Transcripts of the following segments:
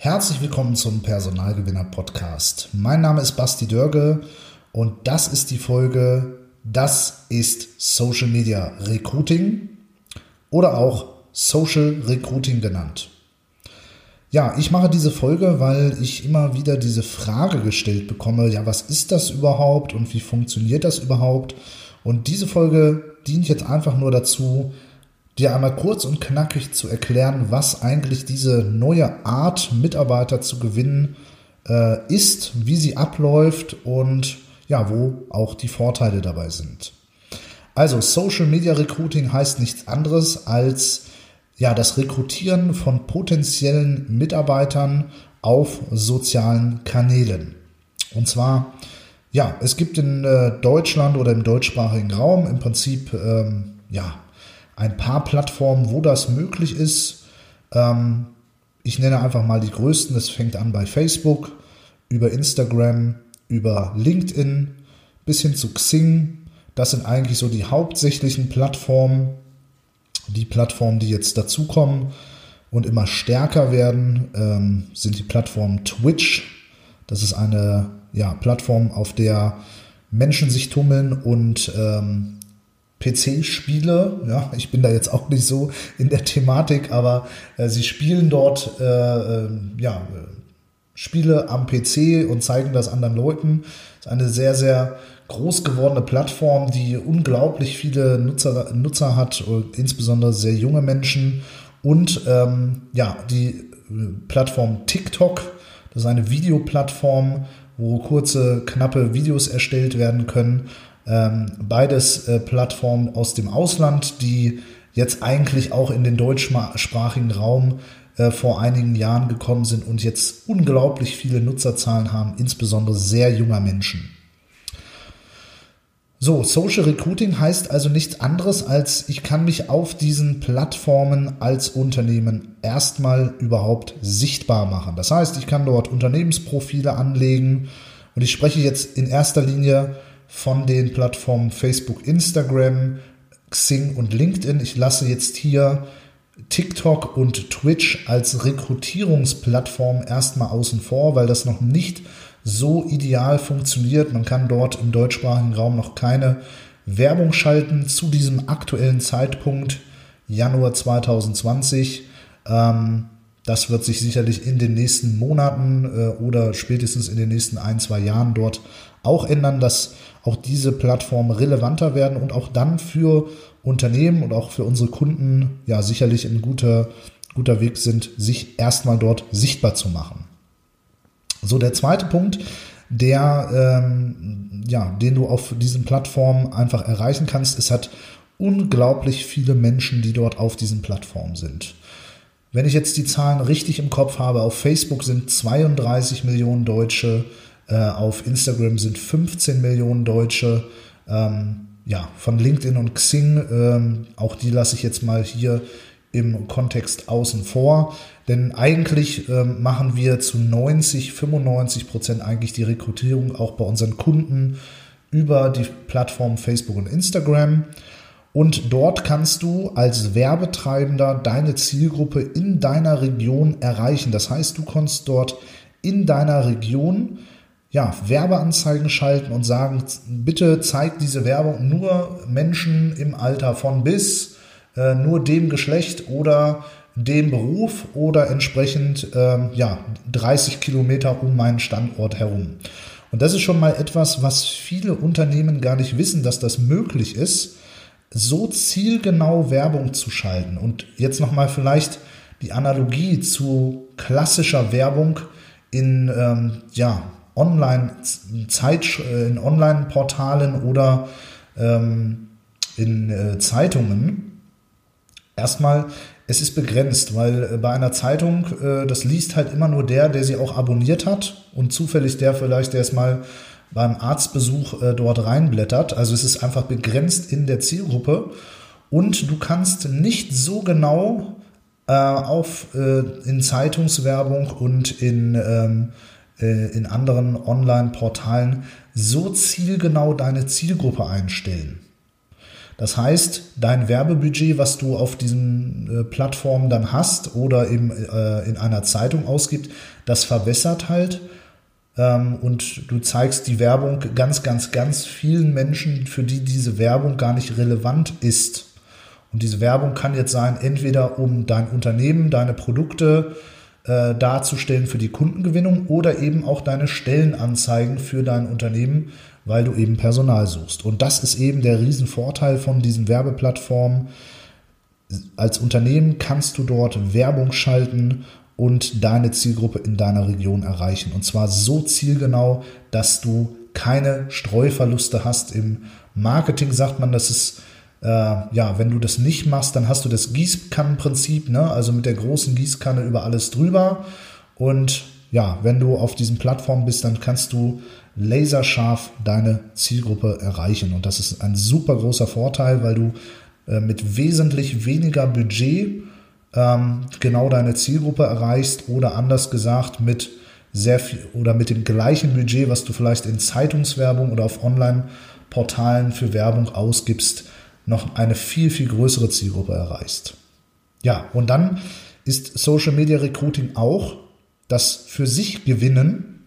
Herzlich willkommen zum Personalgewinner Podcast. Mein Name ist Basti Dörge und das ist die Folge Das ist Social Media Recruiting oder auch Social Recruiting genannt. Ja, ich mache diese Folge, weil ich immer wieder diese Frage gestellt bekomme, ja, was ist das überhaupt und wie funktioniert das überhaupt? Und diese Folge dient jetzt einfach nur dazu, dir einmal kurz und knackig zu erklären, was eigentlich diese neue Art, Mitarbeiter zu gewinnen, äh, ist, wie sie abläuft und ja, wo auch die Vorteile dabei sind. Also Social Media Recruiting heißt nichts anderes als ja, das Rekrutieren von potenziellen Mitarbeitern auf sozialen Kanälen. Und zwar, ja, es gibt in äh, Deutschland oder im deutschsprachigen Raum im Prinzip, ähm, ja, ein paar Plattformen, wo das möglich ist. Ähm, ich nenne einfach mal die größten. Es fängt an bei Facebook, über Instagram, über LinkedIn bis hin zu Xing. Das sind eigentlich so die hauptsächlichen Plattformen. Die Plattformen, die jetzt dazukommen und immer stärker werden, ähm, sind die Plattform Twitch. Das ist eine ja, Plattform, auf der Menschen sich tummeln und ähm, PC-Spiele. Ja, ich bin da jetzt auch nicht so in der Thematik, aber äh, sie spielen dort äh, äh, ja, Spiele am PC und zeigen das anderen Leuten. Das ist eine sehr, sehr groß gewordene Plattform, die unglaublich viele Nutzer, Nutzer hat, insbesondere sehr junge Menschen. Und ähm, ja, die äh, Plattform TikTok, das ist eine Videoplattform, wo kurze, knappe Videos erstellt werden können beides äh, Plattformen aus dem Ausland, die jetzt eigentlich auch in den deutschsprachigen Raum äh, vor einigen Jahren gekommen sind und jetzt unglaublich viele Nutzerzahlen haben, insbesondere sehr junger Menschen. So, Social Recruiting heißt also nichts anderes als, ich kann mich auf diesen Plattformen als Unternehmen erstmal überhaupt sichtbar machen. Das heißt, ich kann dort Unternehmensprofile anlegen und ich spreche jetzt in erster Linie von den Plattformen Facebook, Instagram, Xing und LinkedIn. Ich lasse jetzt hier TikTok und Twitch als Rekrutierungsplattform erstmal außen vor, weil das noch nicht so ideal funktioniert. Man kann dort im deutschsprachigen Raum noch keine Werbung schalten zu diesem aktuellen Zeitpunkt, Januar 2020. Ähm, das wird sich sicherlich in den nächsten Monaten äh, oder spätestens in den nächsten ein, zwei Jahren dort auch ändern, dass auch diese Plattformen relevanter werden und auch dann für Unternehmen und auch für unsere Kunden ja sicherlich ein guter, guter Weg sind, sich erstmal dort sichtbar zu machen. So, der zweite Punkt, der, ähm, ja, den du auf diesen Plattformen einfach erreichen kannst, es hat unglaublich viele Menschen, die dort auf diesen Plattformen sind. Wenn ich jetzt die Zahlen richtig im Kopf habe, auf Facebook sind 32 Millionen Deutsche, äh, auf Instagram sind 15 Millionen Deutsche. Ähm, ja, von LinkedIn und Xing, ähm, auch die lasse ich jetzt mal hier im Kontext außen vor. Denn eigentlich ähm, machen wir zu 90, 95 Prozent eigentlich die Rekrutierung auch bei unseren Kunden über die Plattform Facebook und Instagram. Und dort kannst du als Werbetreibender deine Zielgruppe in deiner Region erreichen. Das heißt, du kannst dort in deiner Region ja, Werbeanzeigen schalten und sagen, bitte zeigt diese Werbung nur Menschen im Alter von bis, äh, nur dem Geschlecht oder dem Beruf oder entsprechend ähm, ja, 30 Kilometer um meinen Standort herum. Und das ist schon mal etwas, was viele Unternehmen gar nicht wissen, dass das möglich ist, so zielgenau Werbung zu schalten. Und jetzt nochmal vielleicht die Analogie zu klassischer Werbung in ähm, ja, Online Zeit äh, in Online-Portalen oder ähm, in äh, Zeitungen. Erstmal es ist begrenzt, weil äh, bei einer Zeitung, äh, das liest halt immer nur der, der sie auch abonniert hat und zufällig der vielleicht, der es mal beim Arztbesuch äh, dort reinblättert. Also es ist einfach begrenzt in der Zielgruppe und du kannst nicht so genau auf in Zeitungswerbung und in ähm, in anderen Online-Portalen so zielgenau deine Zielgruppe einstellen. Das heißt, dein Werbebudget, was du auf diesen äh, Plattformen dann hast oder eben äh, in einer Zeitung ausgibt, das verwässert halt. Ähm, und du zeigst die Werbung ganz, ganz, ganz vielen Menschen, für die diese Werbung gar nicht relevant ist. Und diese Werbung kann jetzt sein, entweder um dein Unternehmen, deine Produkte äh, darzustellen für die Kundengewinnung oder eben auch deine Stellenanzeigen für dein Unternehmen weil du eben Personal suchst. Und das ist eben der Riesenvorteil von diesen Werbeplattformen. Als Unternehmen kannst du dort Werbung schalten und deine Zielgruppe in deiner Region erreichen. Und zwar so zielgenau, dass du keine Streuverluste hast. Im Marketing sagt man, das ist äh, ja, wenn du das nicht machst, dann hast du das Gießkannenprinzip, ne? also mit der großen Gießkanne über alles drüber. Und ja, wenn du auf diesen Plattformen bist, dann kannst du laserscharf deine Zielgruppe erreichen. Und das ist ein super großer Vorteil, weil du äh, mit wesentlich weniger Budget ähm, genau deine Zielgruppe erreichst oder anders gesagt mit sehr viel oder mit dem gleichen Budget, was du vielleicht in Zeitungswerbung oder auf Online-Portalen für Werbung ausgibst, noch eine viel, viel größere Zielgruppe erreichst. Ja, und dann ist Social Media Recruiting auch das für sich Gewinnen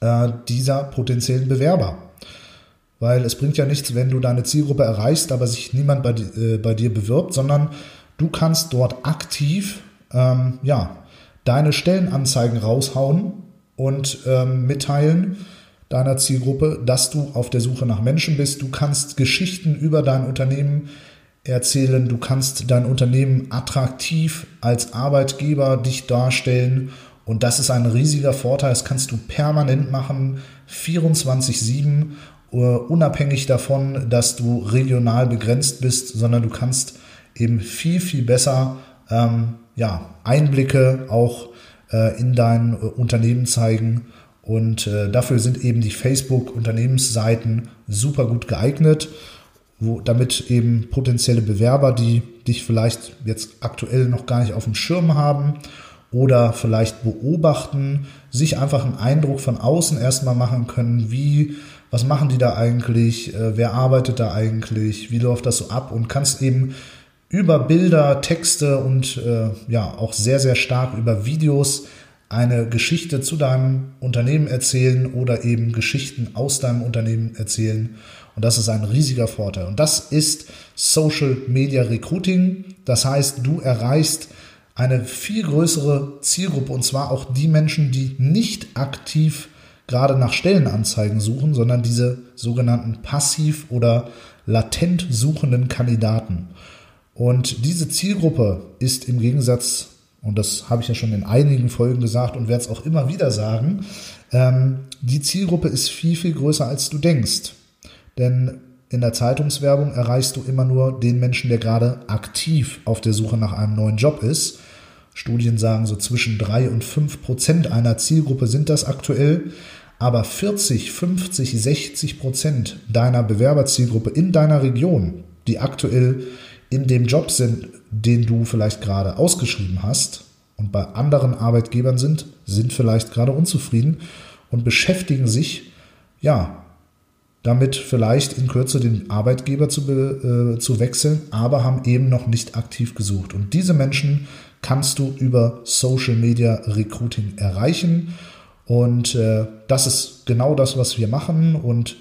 äh, dieser potenziellen Bewerber. Weil es bringt ja nichts, wenn du deine Zielgruppe erreichst, aber sich niemand bei, äh, bei dir bewirbt, sondern du kannst dort aktiv ähm, ja, deine Stellenanzeigen raushauen und ähm, mitteilen deiner Zielgruppe, dass du auf der Suche nach Menschen bist. Du kannst Geschichten über dein Unternehmen erzählen, du kannst dein Unternehmen attraktiv als Arbeitgeber dich darstellen und das ist ein riesiger Vorteil. Das kannst du permanent machen, 24-7, uh, äh, unabhängig davon, dass du regional begrenzt bist, sondern du kannst eben viel, viel besser ähm, ja, Einblicke auch äh, in dein äh, Unternehmen zeigen. Und äh, dafür sind eben die Facebook-Unternehmensseiten super gut geeignet, wo, damit eben potenzielle Bewerber, die dich vielleicht jetzt aktuell noch gar nicht auf dem Schirm haben oder vielleicht beobachten, sich einfach einen Eindruck von außen erstmal machen können, wie, was machen die da eigentlich, äh, wer arbeitet da eigentlich, wie läuft das so ab und kannst eben über Bilder, Texte und äh, ja auch sehr, sehr stark über Videos eine Geschichte zu deinem Unternehmen erzählen oder eben Geschichten aus deinem Unternehmen erzählen. Und das ist ein riesiger Vorteil. Und das ist Social Media Recruiting. Das heißt, du erreichst eine viel größere Zielgruppe und zwar auch die Menschen, die nicht aktiv gerade nach Stellenanzeigen suchen, sondern diese sogenannten passiv oder latent suchenden Kandidaten. Und diese Zielgruppe ist im Gegensatz, und das habe ich ja schon in einigen Folgen gesagt und werde es auch immer wieder sagen, ähm, die Zielgruppe ist viel, viel größer, als du denkst. Denn in der Zeitungswerbung erreichst du immer nur den Menschen, der gerade aktiv auf der Suche nach einem neuen Job ist. Studien sagen, so zwischen drei und fünf Prozent einer Zielgruppe sind das aktuell. Aber 40, 50, 60 Prozent deiner Bewerberzielgruppe in deiner Region, die aktuell in dem Job sind, den du vielleicht gerade ausgeschrieben hast und bei anderen Arbeitgebern sind, sind vielleicht gerade unzufrieden und beschäftigen sich, ja, damit vielleicht in Kürze den Arbeitgeber zu, äh, zu wechseln, aber haben eben noch nicht aktiv gesucht. Und diese Menschen kannst du über Social Media Recruiting erreichen. Und äh, das ist genau das, was wir machen. Und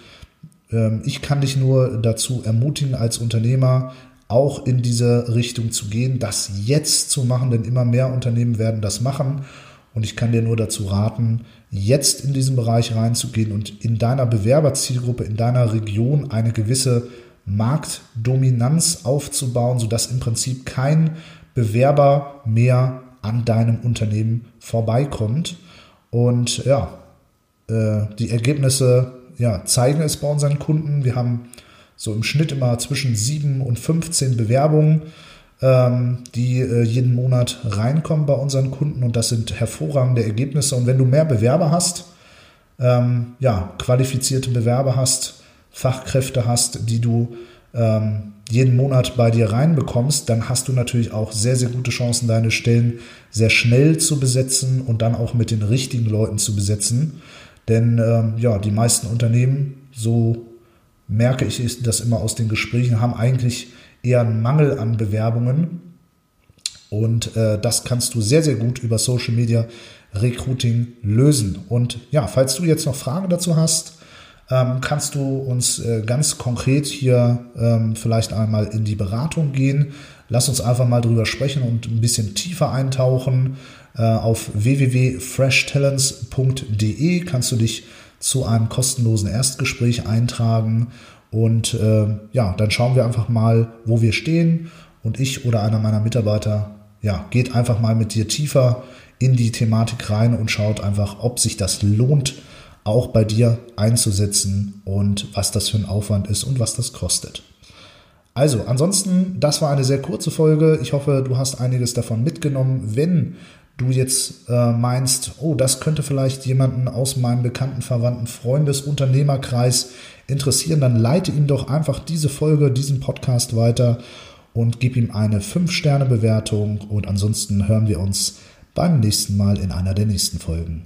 ähm, ich kann dich nur dazu ermutigen, als Unternehmer auch in diese Richtung zu gehen, das jetzt zu machen, denn immer mehr Unternehmen werden das machen. Und ich kann dir nur dazu raten, jetzt in diesen Bereich reinzugehen und in deiner Bewerberzielgruppe, in deiner Region eine gewisse Marktdominanz aufzubauen, sodass im Prinzip kein Bewerber mehr an deinem Unternehmen vorbeikommt. Und ja, äh, die Ergebnisse ja, zeigen es bei unseren Kunden. Wir haben so im Schnitt immer zwischen 7 und 15 Bewerbungen ähm, die äh, jeden Monat reinkommen bei unseren Kunden und das sind hervorragende Ergebnisse. Und wenn du mehr Bewerber hast, ähm, ja, qualifizierte Bewerber hast, Fachkräfte hast, die du ähm, jeden Monat bei dir reinbekommst, dann hast du natürlich auch sehr, sehr gute Chancen, deine Stellen sehr schnell zu besetzen und dann auch mit den richtigen Leuten zu besetzen. Denn ähm, ja, die meisten Unternehmen, so merke ich das immer aus den Gesprächen, haben eigentlich eher einen Mangel an Bewerbungen. Und äh, das kannst du sehr, sehr gut über Social Media Recruiting lösen. Und ja, falls du jetzt noch Fragen dazu hast, ähm, kannst du uns äh, ganz konkret hier ähm, vielleicht einmal in die Beratung gehen. Lass uns einfach mal drüber sprechen und ein bisschen tiefer eintauchen. Äh, auf www.freshtalents.de kannst du dich zu einem kostenlosen Erstgespräch eintragen und äh, ja, dann schauen wir einfach mal, wo wir stehen und ich oder einer meiner Mitarbeiter ja, geht einfach mal mit dir tiefer in die Thematik rein und schaut einfach, ob sich das lohnt, auch bei dir einzusetzen und was das für ein Aufwand ist und was das kostet. Also, ansonsten, das war eine sehr kurze Folge. Ich hoffe, du hast einiges davon mitgenommen. Wenn du jetzt äh, meinst, oh, das könnte vielleicht jemanden aus meinem bekannten, verwandten Freundes, Unternehmerkreis interessieren, dann leite ihm doch einfach diese Folge, diesen Podcast weiter und gib ihm eine 5-Sterne-Bewertung. Und ansonsten hören wir uns beim nächsten Mal in einer der nächsten Folgen.